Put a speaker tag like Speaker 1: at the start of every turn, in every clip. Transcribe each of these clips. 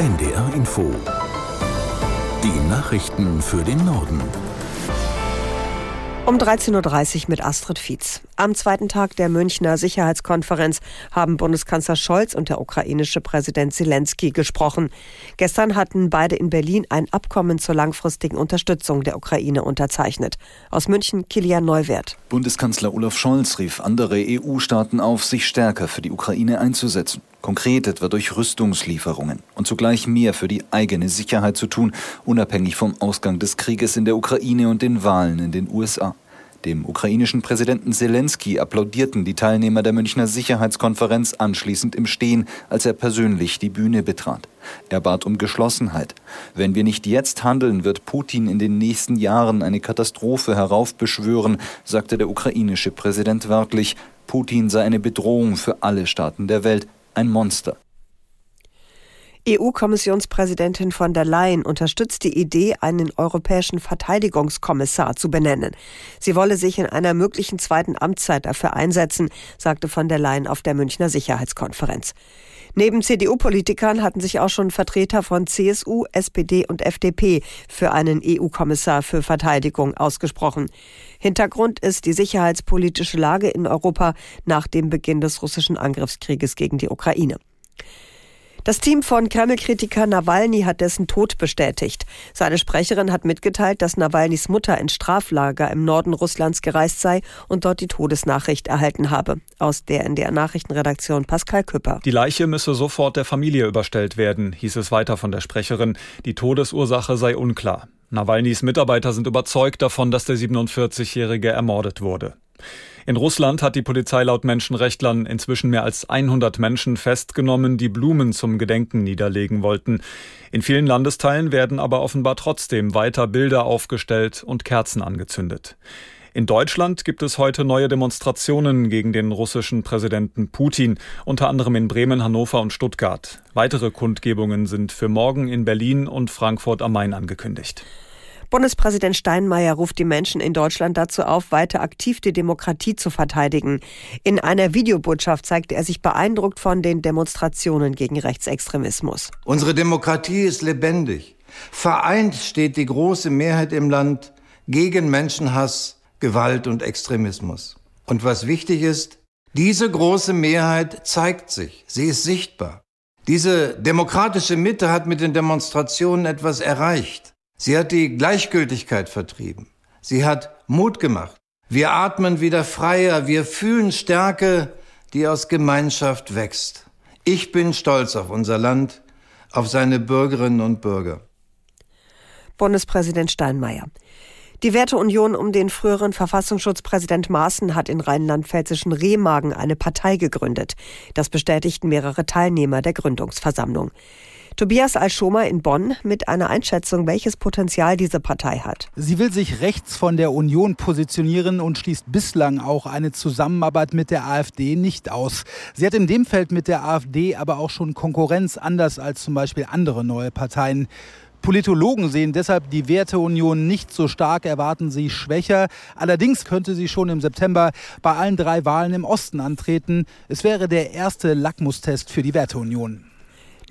Speaker 1: NDR Info. Die Nachrichten für den Norden.
Speaker 2: Um 13.30 Uhr mit Astrid Fietz. Am zweiten Tag der Münchner Sicherheitskonferenz haben Bundeskanzler Scholz und der ukrainische Präsident Zelensky gesprochen. Gestern hatten beide in Berlin ein Abkommen zur langfristigen Unterstützung der Ukraine unterzeichnet. Aus München Kilian Neuwert.
Speaker 3: Bundeskanzler Olaf Scholz rief andere EU-Staaten auf, sich stärker für die Ukraine einzusetzen. Konkret etwa durch Rüstungslieferungen und zugleich mehr für die eigene Sicherheit zu tun, unabhängig vom Ausgang des Krieges in der Ukraine und den Wahlen in den USA. Dem ukrainischen Präsidenten Zelensky applaudierten die Teilnehmer der Münchner Sicherheitskonferenz anschließend im Stehen, als er persönlich die Bühne betrat. Er bat um Geschlossenheit. Wenn wir nicht jetzt handeln, wird Putin in den nächsten Jahren eine Katastrophe heraufbeschwören, sagte der ukrainische Präsident wörtlich. Putin sei eine Bedrohung für alle Staaten der Welt, ein Monster.
Speaker 2: EU-Kommissionspräsidentin von der Leyen unterstützt die Idee, einen europäischen Verteidigungskommissar zu benennen. Sie wolle sich in einer möglichen zweiten Amtszeit dafür einsetzen, sagte von der Leyen auf der Münchner Sicherheitskonferenz. Neben CDU-Politikern hatten sich auch schon Vertreter von CSU, SPD und FDP für einen EU-Kommissar für Verteidigung ausgesprochen. Hintergrund ist die sicherheitspolitische Lage in Europa nach dem Beginn des russischen Angriffskrieges gegen die Ukraine. Das Team von Kreml-Kritiker Nawalny hat dessen Tod bestätigt. Seine Sprecherin hat mitgeteilt, dass Nawalnys Mutter ins Straflager im Norden Russlands gereist sei und dort die Todesnachricht erhalten habe. Aus der NDR Nachrichtenredaktion Pascal Küpper.
Speaker 4: Die Leiche müsse sofort der Familie überstellt werden, hieß es weiter von der Sprecherin. Die Todesursache sei unklar. Nawalnys Mitarbeiter sind überzeugt davon, dass der 47-Jährige ermordet wurde. In Russland hat die Polizei laut Menschenrechtlern inzwischen mehr als 100 Menschen festgenommen, die Blumen zum Gedenken niederlegen wollten. In vielen Landesteilen werden aber offenbar trotzdem weiter Bilder aufgestellt und Kerzen angezündet. In Deutschland gibt es heute neue Demonstrationen gegen den russischen Präsidenten Putin, unter anderem in Bremen, Hannover und Stuttgart. Weitere Kundgebungen sind für morgen in Berlin und Frankfurt am Main angekündigt.
Speaker 2: Bundespräsident Steinmeier ruft die Menschen in Deutschland dazu auf, weiter aktiv die Demokratie zu verteidigen. In einer Videobotschaft zeigte er sich beeindruckt von den Demonstrationen gegen Rechtsextremismus.
Speaker 5: Unsere Demokratie ist lebendig. Vereint steht die große Mehrheit im Land gegen Menschenhass, Gewalt und Extremismus. Und was wichtig ist, diese große Mehrheit zeigt sich, sie ist sichtbar. Diese demokratische Mitte hat mit den Demonstrationen etwas erreicht. Sie hat die Gleichgültigkeit vertrieben. Sie hat Mut gemacht. Wir atmen wieder freier. Wir fühlen Stärke, die aus Gemeinschaft wächst. Ich bin stolz auf unser Land, auf seine Bürgerinnen und Bürger.
Speaker 2: Bundespräsident Steinmeier. Die Werteunion um den früheren Verfassungsschutzpräsident Maaßen hat in rheinland-pfälzischen Remagen eine Partei gegründet. Das bestätigten mehrere Teilnehmer der Gründungsversammlung. Tobias Alschoma in Bonn mit einer Einschätzung, welches Potenzial diese Partei hat.
Speaker 6: Sie will sich rechts von der Union positionieren und schließt bislang auch eine Zusammenarbeit mit der AfD nicht aus. Sie hat in dem Feld mit der AfD aber auch schon Konkurrenz, anders als zum Beispiel andere neue Parteien. Politologen sehen deshalb die Werteunion nicht so stark, erwarten sie schwächer. Allerdings könnte sie schon im September bei allen drei Wahlen im Osten antreten. Es wäre der erste Lackmustest für die Werteunion.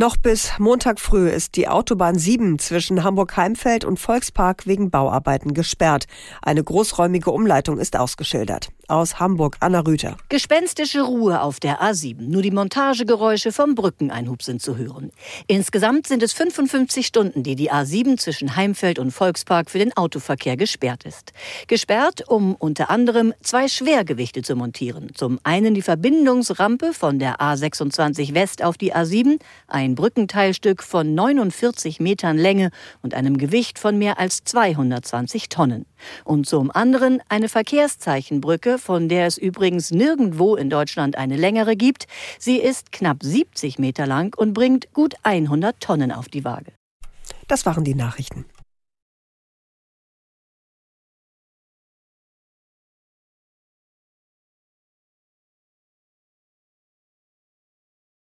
Speaker 2: Noch bis Montag früh ist die Autobahn 7 zwischen Hamburg-Heimfeld und Volkspark wegen Bauarbeiten gesperrt. Eine großräumige Umleitung ist ausgeschildert. Aus Hamburg, Anna Rüther.
Speaker 7: Gespenstische Ruhe auf der A7. Nur die Montagegeräusche vom Brückeneinhub sind zu hören. Insgesamt sind es 55 Stunden, die die A7 zwischen Heimfeld und Volkspark für den Autoverkehr gesperrt ist. Gesperrt, um unter anderem zwei Schwergewichte zu montieren. Zum einen die Verbindungsrampe von der A26 West auf die A7, ein Brückenteilstück von 49 Metern Länge und einem Gewicht von mehr als 220 Tonnen. Und zum anderen eine Verkehrszeichenbrücke von der es übrigens nirgendwo in Deutschland eine längere gibt. Sie ist knapp 70 Meter lang und bringt gut 100 Tonnen auf die Waage.
Speaker 2: Das waren die Nachrichten.